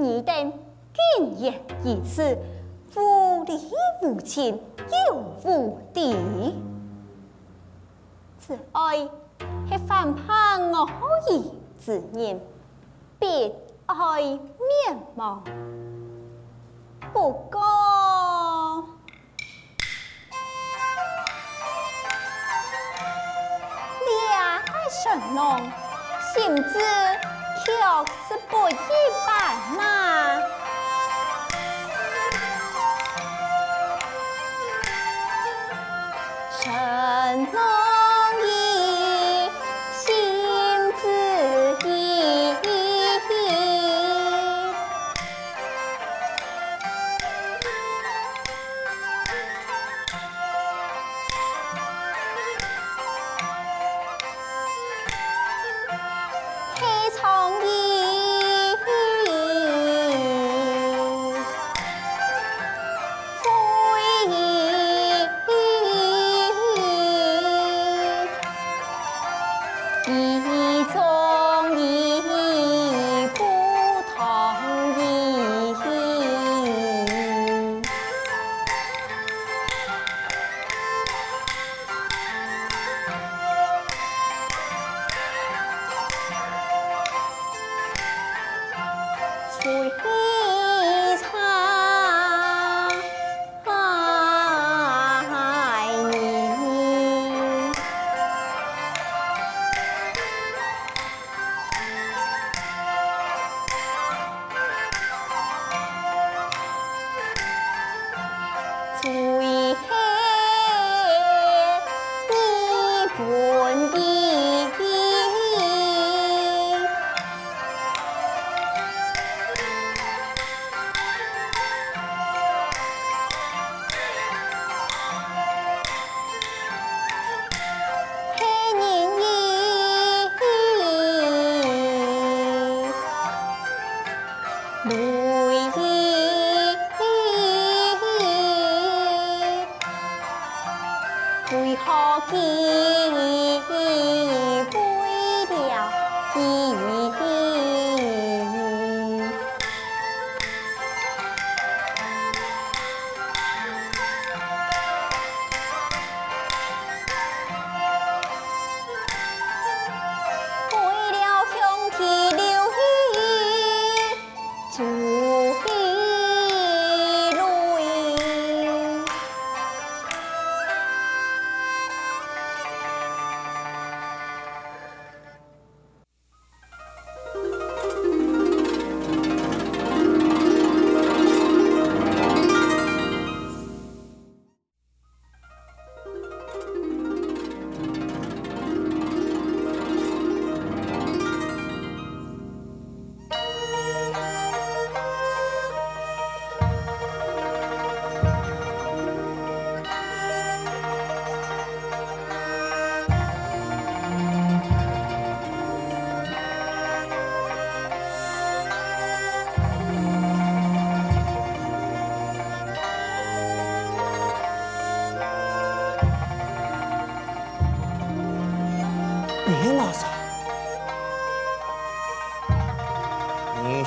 你等竟然以此无理无情又无敌，此爱系反叛我意之念，必爱灭亡。不过，两神农性子就是不一般呐。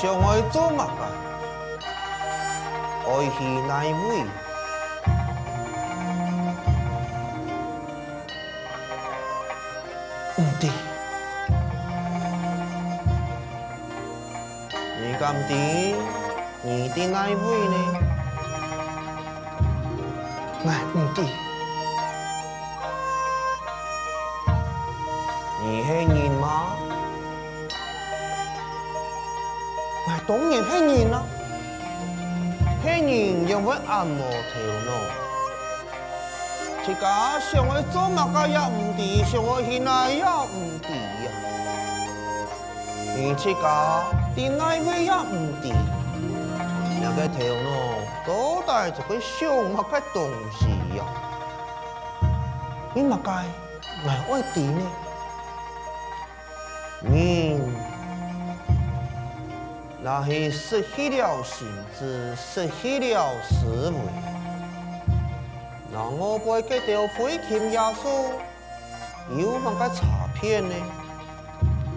想爱做乜啊？爱去哪一位？唔对，你敢知你的哪一位呢？哎，唔对，你系当然系人啦，系人又会按摩头脑，自家想爱做乜个也唔对，想爱去哪也唔对呀。你自家对哪位也唔对，两个头脑都带着个想乜个东西呀？你乜个来爱对呢？你。那是失去了心智，失去了思维。那我不会给掉灰烬耶稣，有乜个诈骗呢？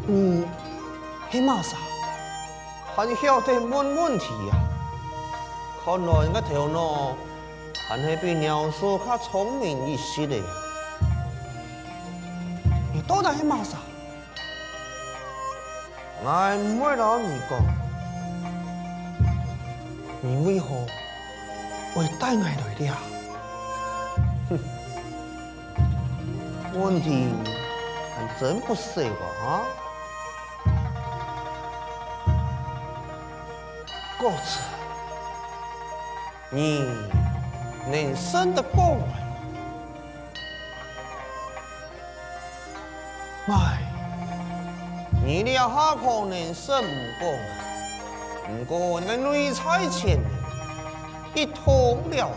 你系嘛啥？还晓得问问题呀？看来你个头脑还是比鸟叔较聪明一些的。你到底系嘛啥？我唔会老你讲，你为何会带我来的呀？哼，问题还真不少吧？啊？哥子，你能胜得过我吗？哎。你俩哈可能胜不过我，不过你个女才千里，一通了后，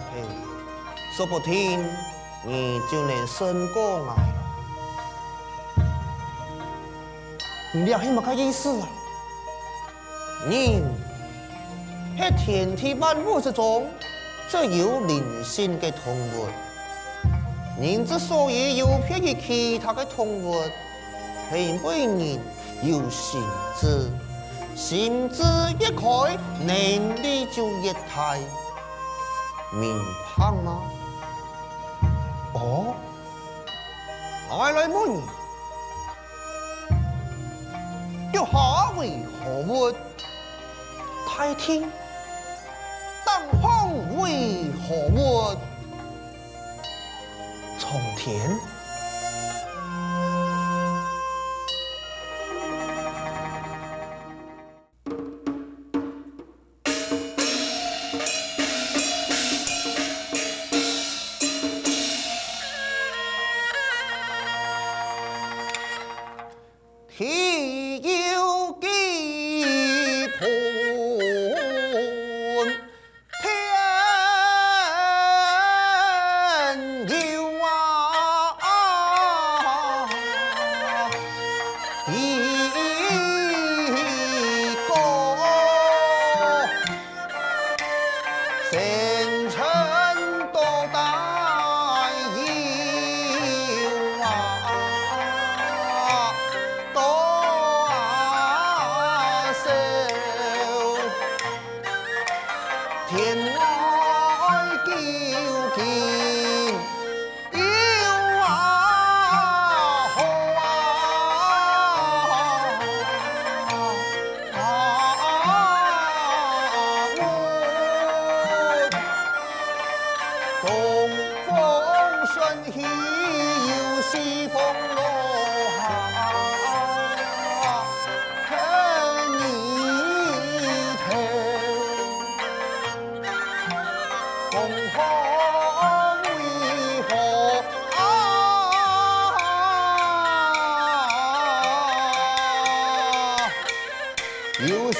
说不定你就能胜过来了。你俩是么个意思啊？你在天地万物之中，最有灵性的动物。你之所以有别于其他的动物，是因为你。有心智，心智一开，能力就越大，明白吗？哦，我来问你，要何为何物？太天，当风为何物？从天。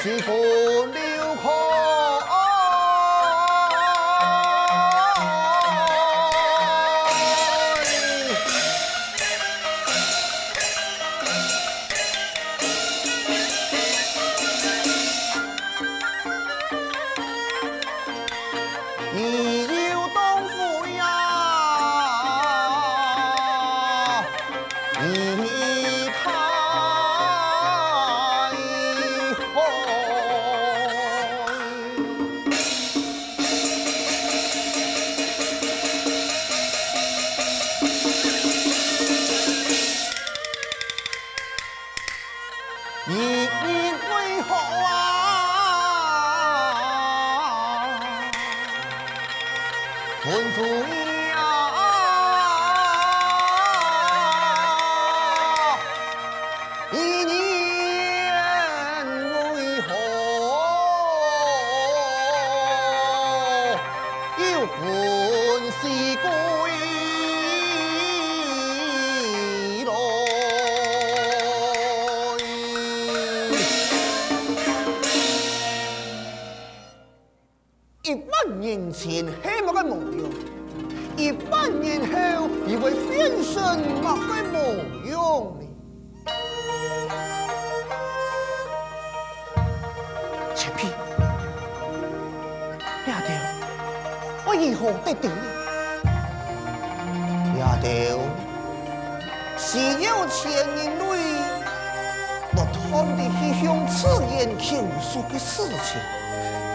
前黑个模样，一百年后又会变成么个模样呢？切皮，丫头，为何得定？丫头，只有钱人类不断地去向此人求索的事情，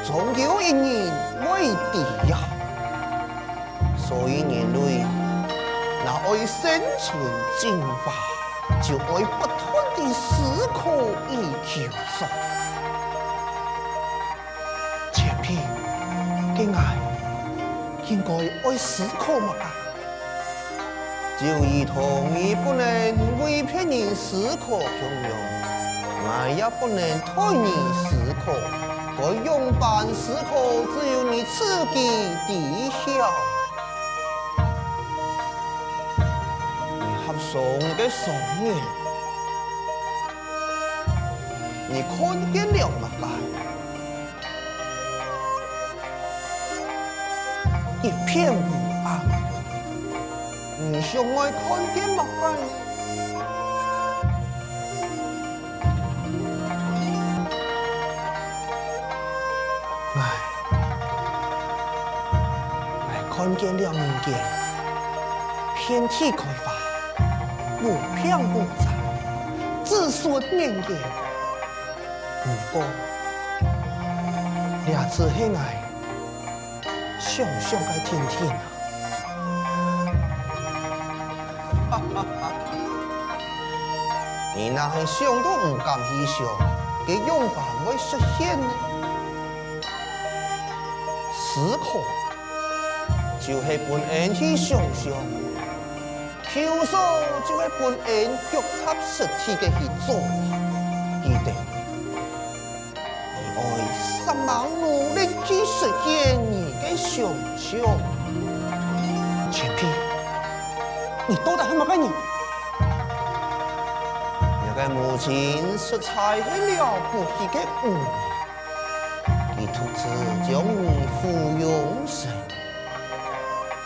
总有一人会敌呀。所以人类那爱生存进化，就爱不断地思考与求索。前篇的爱应该爱思考嘛？就如同你不能为别人思考中用，我也不能替你思考。该用办思考，只有你自己知晓。你合上你的双眼，你看见了吗？一片乌暗。你想爱看见吗？哎，我看见了人间遍体开花，无边无际，子孙绵延。不过，两次黑爱，想想该听听啊。你那还想都不敢去想，给永远会实现呢？思考就是本人去想想，求索就是本人脚踏实地的去做。记得，你爱什么努力去实现你的想象。前篇，你到底还没跟你？母亲实在很了不起的母，你独自将你抚养成，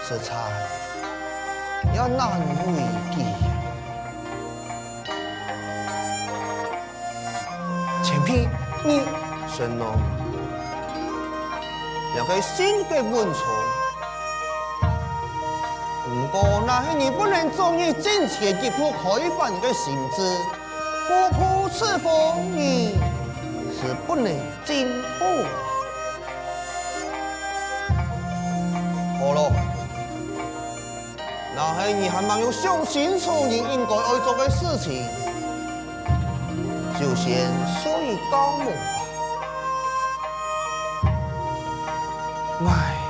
实在也难为继。前篇你。神农，要给新的文宠，不过那是你不能忠于金钱。的不开放的性质。不负此风，你是不能进步。那是你还没有想清楚你应该要做的事情，就先说一告梦吧。唉。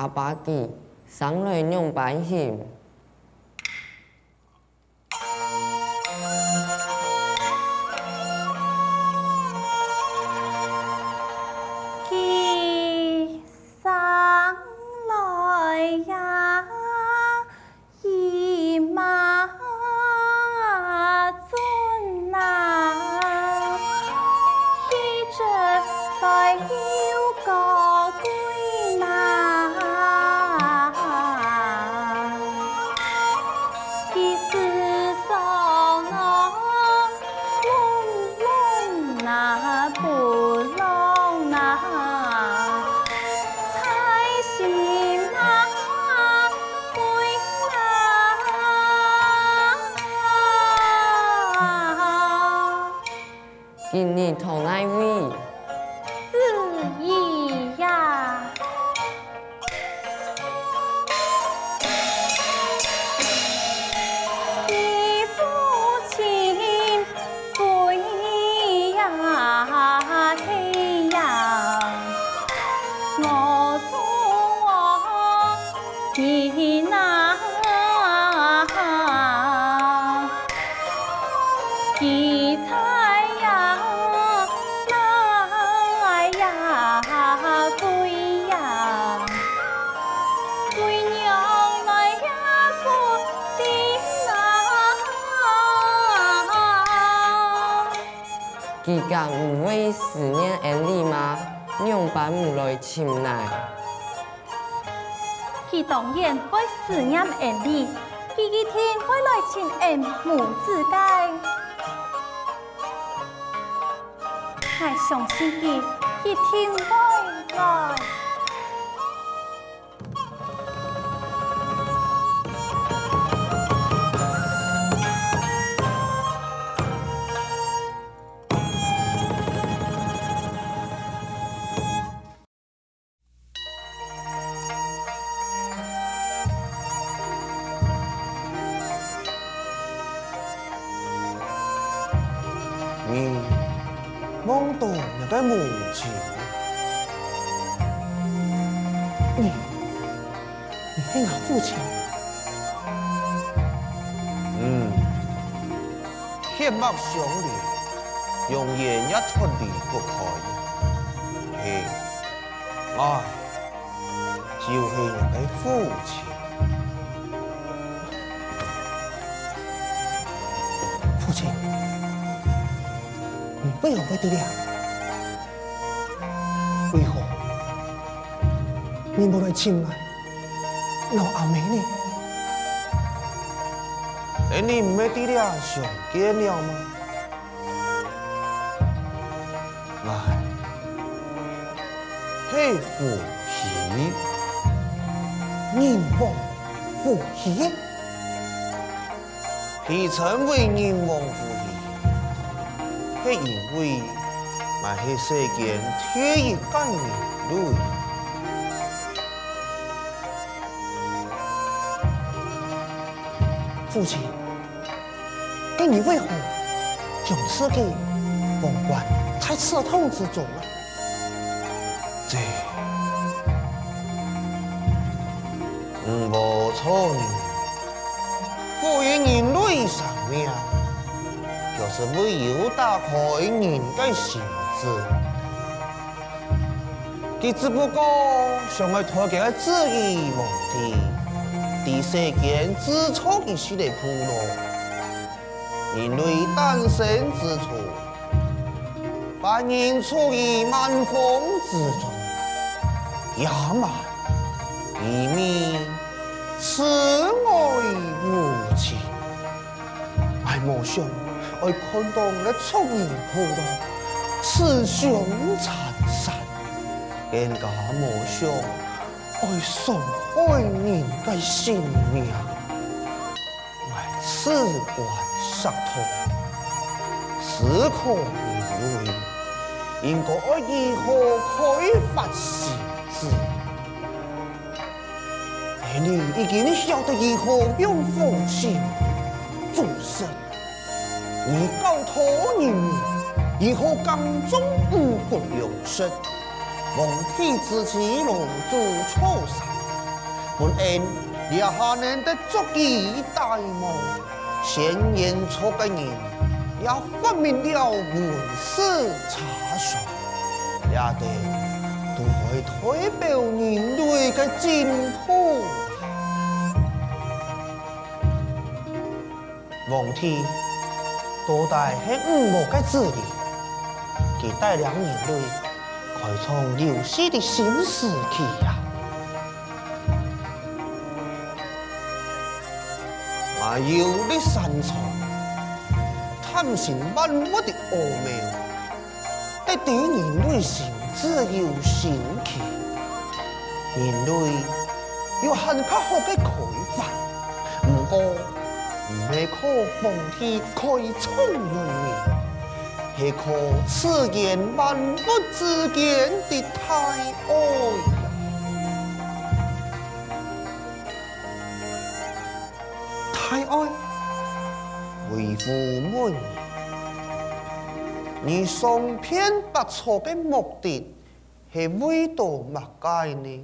阿爸记，上来两百斤。归呀，归。伊敢唔会思念恩你吗？娘办唔来亲来。伊当然会思念恩你，伊一天会来亲恩母子该。我相信伊一定会来。在母亲，你，你是我父亲。嗯，血脉相连，永远也脱离不开。嘿，爱，就是我的父亲。父亲，你不要为弟弟。你没来亲爱老阿妹呢？哎，你唔系弟俩相见了吗？来，嘿，父喜，人亡父喜，he 称为人亡父喜，嘿，因为。乃是世间天意感应路。父亲，给你为何将此给封关在刺痛之中呢？这，无错呢，父与人类上面，就是为有打开人的心。佢只不过想要脱开自己问题，在世间自创一些的铺路，人类诞生之初，把人处于万风之中，野蛮、愚昧、痴爱无情，爱莫想，爱看到那聪明糊涂。雌雄残杀，更加莫想爱伤害人的性命，为此关杀痛，此可无畏，应该如何开发心智？而你已经晓得如何用父亲做事，你告诉你。以后刚中五谷有声，蒙替自己罗祖错杀，本恩也下人的足以大谋，先言错的人也发明了文史查双，也得都会代表人类的进步。蒙替多带黑五毛的子弟。给带领人类开创游戏的新时期呀！还有你擅长探寻万物的奥妙，得对人类心智有新奇，人类有很较好的开发，不过唔系靠奉天开创文明。是靠此间万物之间的太爱呀，太爱为父母，你双偏不错的目的是为到乜解呢？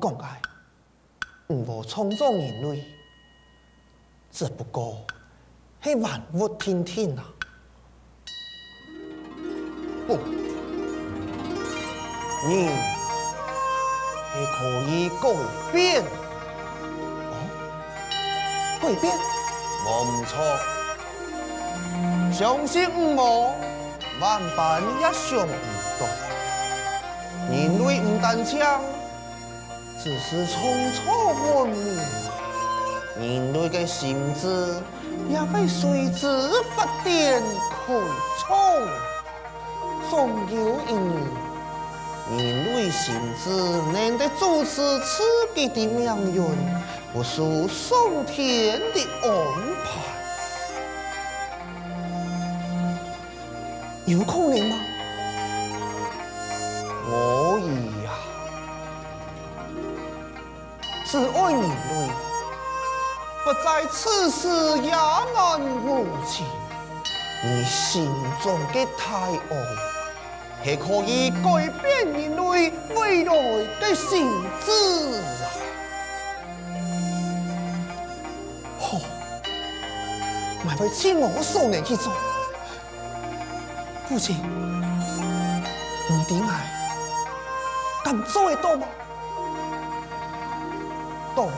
讲的，我创造人类，只不过。系万物天天啊！不，你系可以改变，哦，改变，冇唔错。相信我，万般也想唔到，人类唔单强，只是匆匆文明，人类的心智。也会随之发展开创，总有一日，人类心智能得主持自己的命运，不属上天的安排，有可能吗？只爱人类。不在此时也难无情，你心中的太爱，系可以改变人类未来的性质啊！好，埋位请我送你去做，父亲，你点爱，敢做得到吗？当然。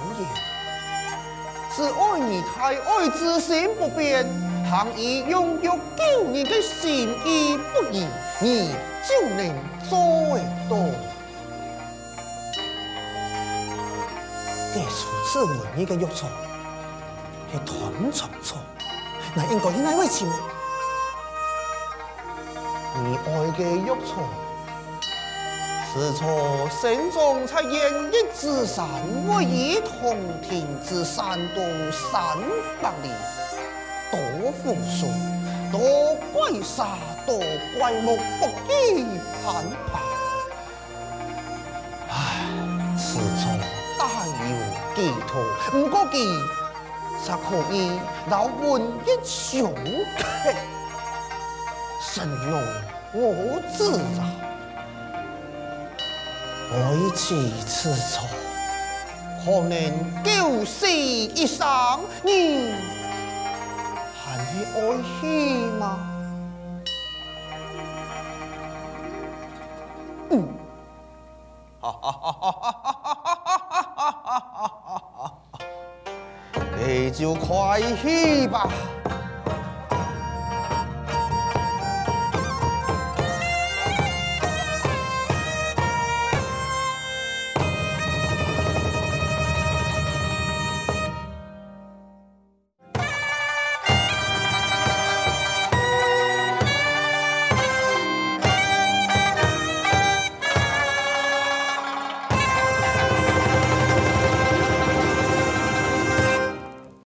是爱你太爱之心不变，含义拥有救你的。心意不移，你就能做得到。给出此文一个约束，是团长错，那应该是哪位前辈？你爱的。约束。此处心中才言一之山，位于通天之山东三百里，多富庶，多怪煞，多怪木，不易攀爬。唉，此处大有寄托，不过记才可以老问一雄客，神农我自然。爱此此处，可能九死一生，你还是爱惜吗？嗯，哈哈哈哈哈哈哈哈哈！你就快去吧。